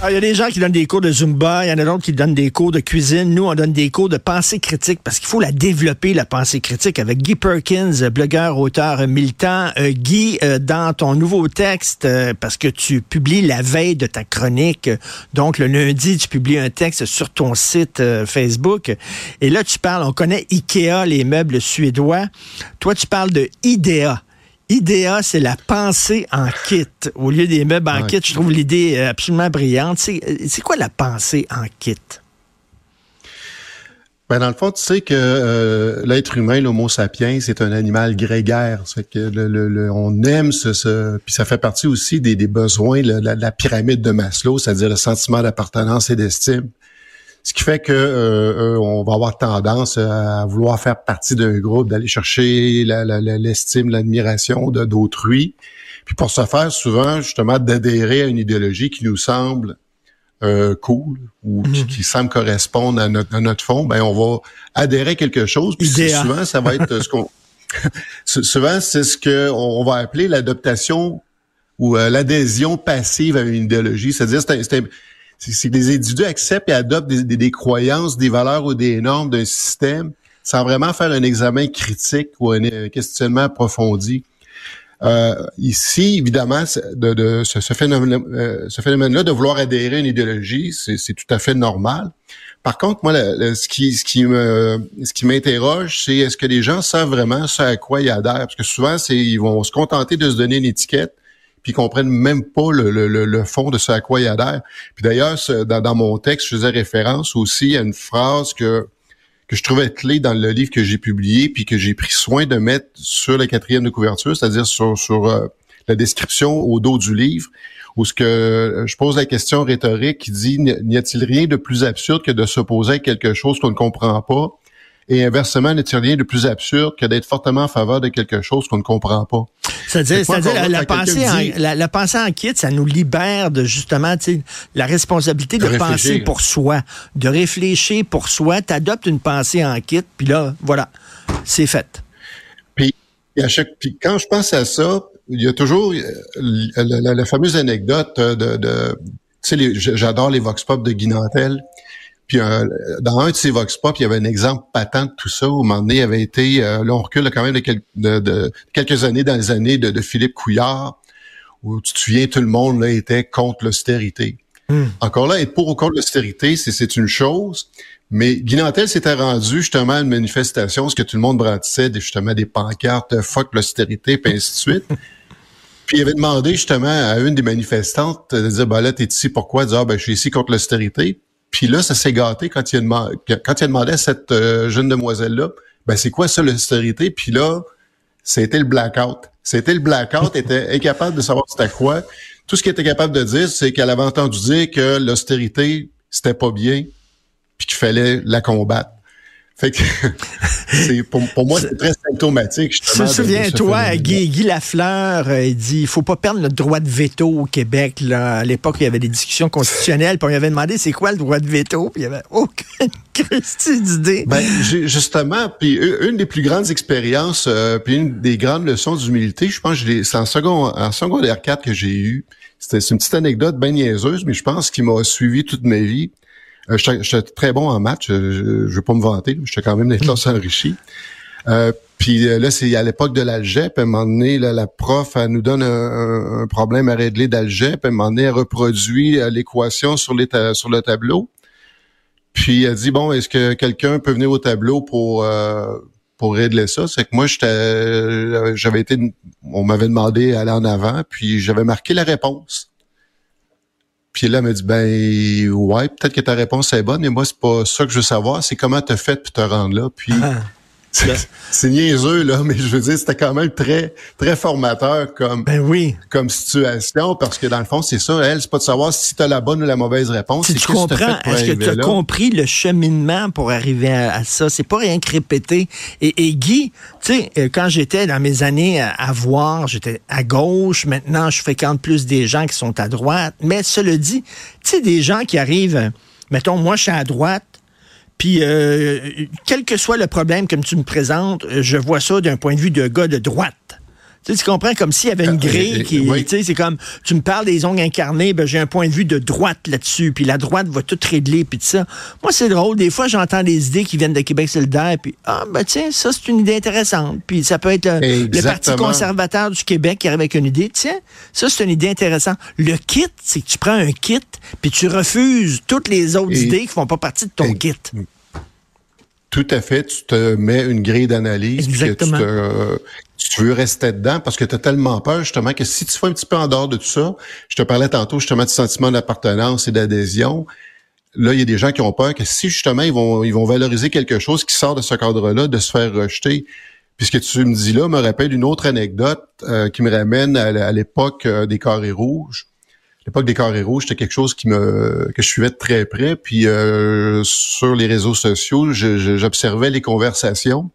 Ah, il y a des gens qui donnent des cours de Zumba, il y en a d'autres qui donnent des cours de cuisine. Nous, on donne des cours de pensée critique parce qu'il faut la développer, la pensée critique, avec Guy Perkins, blogueur, auteur militant. Euh, Guy, euh, dans ton nouveau texte, euh, parce que tu publies la veille de ta chronique, donc le lundi, tu publies un texte sur ton site Facebook, et là, tu parles, on connaît Ikea, les meubles suédois. Toi, tu parles de IDEA. IDEA, c'est la pensée en kit. Au lieu des meubles en kit, je trouve l'idée euh, absolument brillante. Euh, c'est quoi la pensée en kit? Ben dans le fond, tu sais que euh, l'être humain, l'Homo sapiens, c'est un animal grégaire. C'est que le, on aime ce, puis ça fait partie aussi des, besoins, de la, pyramide de Maslow, c'est-à-dire le sentiment d'appartenance et d'estime. Ce qui fait que euh, euh, on va avoir tendance à vouloir faire partie d'un groupe, d'aller chercher l'estime, l'admiration de d'autrui. Puis pour ce faire, souvent, justement, d'adhérer à une idéologie qui nous semble euh, cool ou qui, mhm. semble correspondre à notre, à notre fond, ben on va adhérer à quelque chose. Puis souvent, ça va être ce qu'on souvent c'est ce que on va appeler l'adaptation ou l'adhésion passive à une idéologie. C'est-à-dire, c'est c'est que les individus acceptent et adoptent des, croyances, des valeurs ou des normes d'un système sans vraiment faire un examen critique ou un, questionnement approfondi. Euh, ici, évidemment, de, de ce, ce phénomène, euh, phénomène-là de vouloir adhérer à une idéologie, c'est tout à fait normal. Par contre, moi, ce qui, ce qui me, ce qui m'interroge, c'est est-ce que les gens savent vraiment ce à quoi ils adhèrent? Parce que souvent, c'est ils vont se contenter de se donner une étiquette puis ils comprennent même pas le, fond de ce à quoi ils adhèrent. Puis d'ailleurs, dans, mon texte, je faisais référence aussi à une phrase que que je trouvais clé dans le livre que j'ai publié, puis que j'ai pris soin de mettre sur la quatrième de couverture, c'est-à-dire sur, euh, la description au dos du livre, où ce que je pose la question rhétorique qui dit n'y a-t-il rien de plus absurde que de s'opposer à quelque chose qu'on ne comprend pas? Et inversement, n'est-il rien de plus absurde que d'être fortement en faveur de quelque chose qu'on ne comprend pas? C'est-à-dire, la, la, pensée en, la, pensée en kit, ça nous libère de justement la responsabilité de, penser pour soi, de réfléchir pour soi. Tu adoptes une pensée en kit, puis là, voilà, c'est fait. Puis, à chaque, puis quand je pense à ça, il y a toujours euh, la, fameuse anecdote de, de tu sais, j'adore les vox pop de Guy puis euh, dans un de ces vox pop, il y avait un exemple patent de tout ça. Où, un moment donné, il avait été, euh, là on recule quand même de, quelques années dans les années de, Philippe Couillard, où tu te souviens, tout le monde là était contre l'austérité. Hmm. Encore là, être pour ou contre l'austérité, c'est une chose, mais Guy s'était rendu justement à une manifestation, ce que tout le monde brandissait, justement des pancartes, fuck l'austérité, puis ainsi de suite. Puis il avait demandé justement à une des manifestantes de dire, ben là, t'es ici pourquoi? De dire, ah, ben, je suis ici contre l'austérité. Puis là, ça s'est gâté quand il a demandé, à cette euh, jeune demoiselle-là, ben c'est quoi ça l'austérité? Puis là, c'était le blackout. C'était le blackout, était incapable de savoir c'était quoi. Tout ce qu'il était capable de dire, c'est qu'elle avait entendu dire que l'austérité, c'était pas bien, puis qu'il fallait la combattre. Fait que c'est pour, moi c'est très symptomatique. Souviens-toi, Guy, Guy Lafleur, euh, il dit il faut pas perdre le droit de veto au Québec. Là. À l'époque, il y avait des discussions constitutionnelles, puis on lui avait demandé c'est quoi le droit de veto, puis il y avait aucune d'idée. Ben justement, puis une des plus grandes expériences, euh, puis une des grandes leçons d'humilité, je pense que c'est en second en secondaire 4 que j'ai eu. C'était une petite anecdote bien niaiseuse, mais je pense qu'il m'a suivi toute ma vie. Euh, j'étais très bon en match, euh, je, ne vais pas me vanter, j'étais quand même des classes enrichies. Euh, puis là, c'est à l'époque de l'algèbre. À un moment donné, la prof, elle nous donne un, problème à régler d'algèbre. À un moment donné, elle reproduit l'équation sur, sur le tableau. Puis elle dit, bon, est-ce que quelqu'un peut venir au tableau pour pour régler ça? C'est que moi, j'avais été on m'avait demandé d'aller en avant, puis j'avais marqué la réponse. Puis là, elle m'a dit, ben ouais, peut-être que ta réponse est bonne, mais moi, c'est pas ça que je veux savoir, c'est comment tu as fait pour te rendre là? Puis ah. C'est niaiseux, là, mais je veux dire, c'était quand même très, très formateur comme, ben oui. comme situation, parce que dans le fond, c'est ça, elle, c'est pas de savoir si tu as la bonne ou la mauvaise réponse. Si tu comprends, est-ce que tu as compris le cheminement pour arriver à, ça? C'est pas rien que répéter. Et, et Guy, tu sais, euh, quand j'étais dans mes années à, voir, j'étais à gauche, maintenant je fréquente plus des gens qui sont à droite, mais cela dit, tu sais, des gens qui arrivent, mettons, moi je suis à droite, Puis, euh, quel que soit le problème comme tu me présentes, je vois ça d'un point de vue de gars de droite. Tu, sais, tu comprends comme s'il y avait une Euh, grille euh, qui, oui. tu sais, c'est comme, tu me parles des ongles incarnés, ben j'ai un point de vue de droite là-dessus, puis la droite va tout régler, puis tout ça. Moi, c'est drôle. Des fois, j'entends des idées qui viennent de Québec solidaire, puis ah ben tiens, ça c'est une idée intéressante. Puis ça peut être euh, le Parti conservateur du Québec qui arrive avec une idée. Tiens, ça c'est une idée intéressante. Le kit, c'est que tu prends un kit, puis tu refuses toutes les autres Et- idées qui font pas partie de ton Et- kit. Tout à fait. Tu te mets une grille d'analyse. que Exactement. Tu, te- tu veux rester dedans parce que tu as tellement peur, justement, que si tu fais un petit peu en dehors de tout ça, je te parlais tantôt, justement, du sentiment d'appartenance et d'adhésion. Là, il y a des gens qui ont peur que si, justement, ils vont, ils vont valoriser quelque chose qui sort de ce cadre-là, de se faire rejeter. Puis ce que tu me dis là me rappelle une autre anecdote euh, qui me ramène à, à l'époque euh, des carrés rouges. L'époque des carrés rouges, c'était quelque chose qui me que je suivais de très près. Puis euh, sur les réseaux sociaux, j'observais les conversations.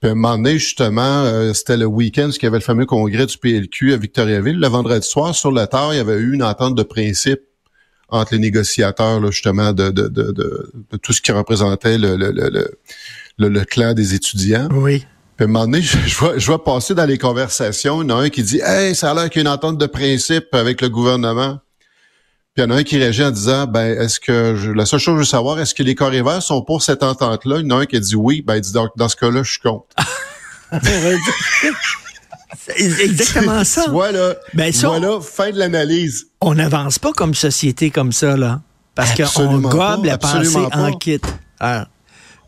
Puis à un moment donné, justement, euh, c'était le week-end, parce qu'il y avait le fameux congrès du PLQ à Victoriaville. Le vendredi soir, sur le tard, il y avait eu une entente de principe entre les négociateurs, là, justement, de, de, de, de, tout ce qui représentait le, le, le- le clan des étudiants. Oui. Puis à un moment donné, je, je vois, je vois passer dans les conversations, il y en a un qui dit Hey, ça a l'air qu'il y a une entente de principe avec le gouvernement. Puis il y en a un qui réagit en disant Ben, est-ce que je- la seule chose que je veux savoir, est-ce que les corps verts sont pour cette entente-là? Il y en a un qui a dit oui, ben il dit donc dans ce cas-là, je suis contre. C'est exactement ça. Tu vois là, Ben, ça, voilà, fin de l'analyse. on n'avance pas comme société comme ça, là. Parce qu'on gobe pas, la pensée en kit. Alors,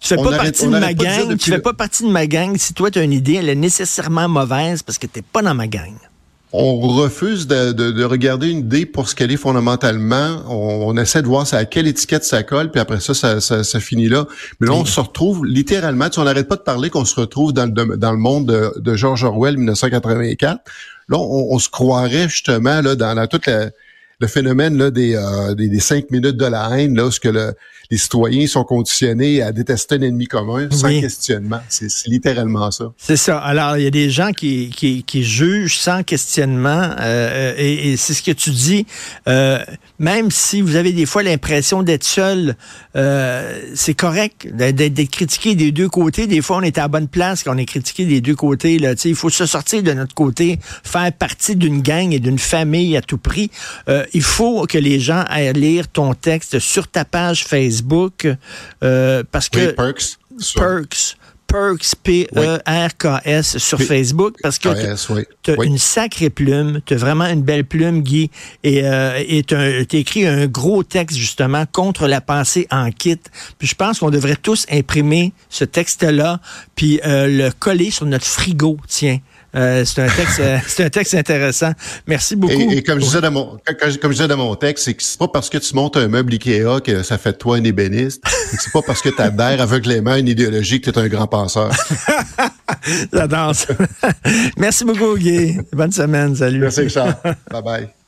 tu fais On pas arrête- partie de ma de gang. Tu fais le- pas partie de ma gang. Si toi, tu as une idée, elle est nécessairement mauvaise parce que tu pas dans ma gang. On refuse de, de- de regarder une idée pour ce qu'elle est fondamentalement. On, on essaie de voir ça à quelle étiquette ça colle, puis après ça, ça, ça, ça finit là. Mais là, on se retrouve littéralement, tu on n'arrête pas de parler qu'on se retrouve dans le, dans le monde de, de George Orwell 1984. Là, on, on se croirait justement là dans, dans tout la- le phénomène là, des, euh, des, des cinq minutes de la haine, là, où ce que le- les citoyens sont conditionnés à détester un ennemi commun sans Oui. questionnement. C'est littéralement ça. C'est ça. Alors, il y a des gens qui, qui, qui jugent sans questionnement, euh, et, et c'est ce que tu dis. Euh, même si vous avez des fois l'impression d'être seul, euh, c'est correct d'être critiqué des deux côtés. Des fois, on est à la bonne place quand on est critiqué des deux côtés. Là. Tu sais, Il faut se sortir de notre côté, faire partie d'une gang et d'une famille à tout prix. Euh, il faut que les gens aillent lire ton texte sur ta page Facebook, euh, parce que... Oui, Perks. ça. Perks. Perks, P-E-R-K-S sur P- Facebook parce que tu as Oui. une sacrée plume, tu as vraiment une belle plume, Guy, et euh, tu as écrit un gros texte justement contre la pensée en kit. Puis je pense qu'on devrait tous imprimer ce texte-là, puis euh, le coller sur notre frigo, tiens. Euh, c'est un texte, euh, c'est un texte intéressant. Merci beaucoup. Et, et comme je disais dans mon, comme je disais dans mon texte, c'est que c'est pas parce que tu montes un meuble Ikea que ça fait de toi un ébéniste. C'est pas parce que tu adhères aveuglément à une idéologie que tu es un grand penseur. La danse. Merci beaucoup, Guy. Bonne semaine. Salut. Merci, Richard. Bye bye.